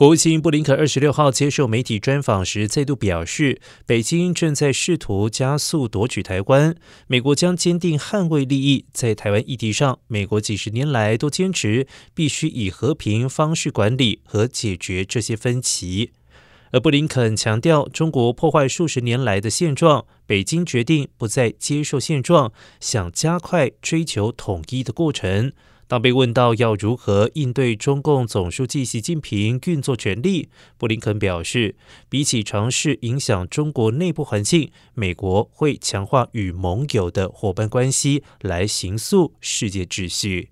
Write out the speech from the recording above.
国务卿布林肯二十六号接受媒体专访时，再度表示，北京正在试图加速夺取台湾，美国将坚定捍卫利益。在台湾议题上，美国几十年来都坚持必须以和平方式管理和解决这些分歧。而布林肯强调，中国破坏数十年来的现状，北京决定不再接受现状，想加快追求统一的过程。当被问到要如何应对中共总书记习近平运作权力，布林肯表示，比起尝试影响中国内部环境，美国会强化与盟友的伙伴关系，来形塑世界秩序。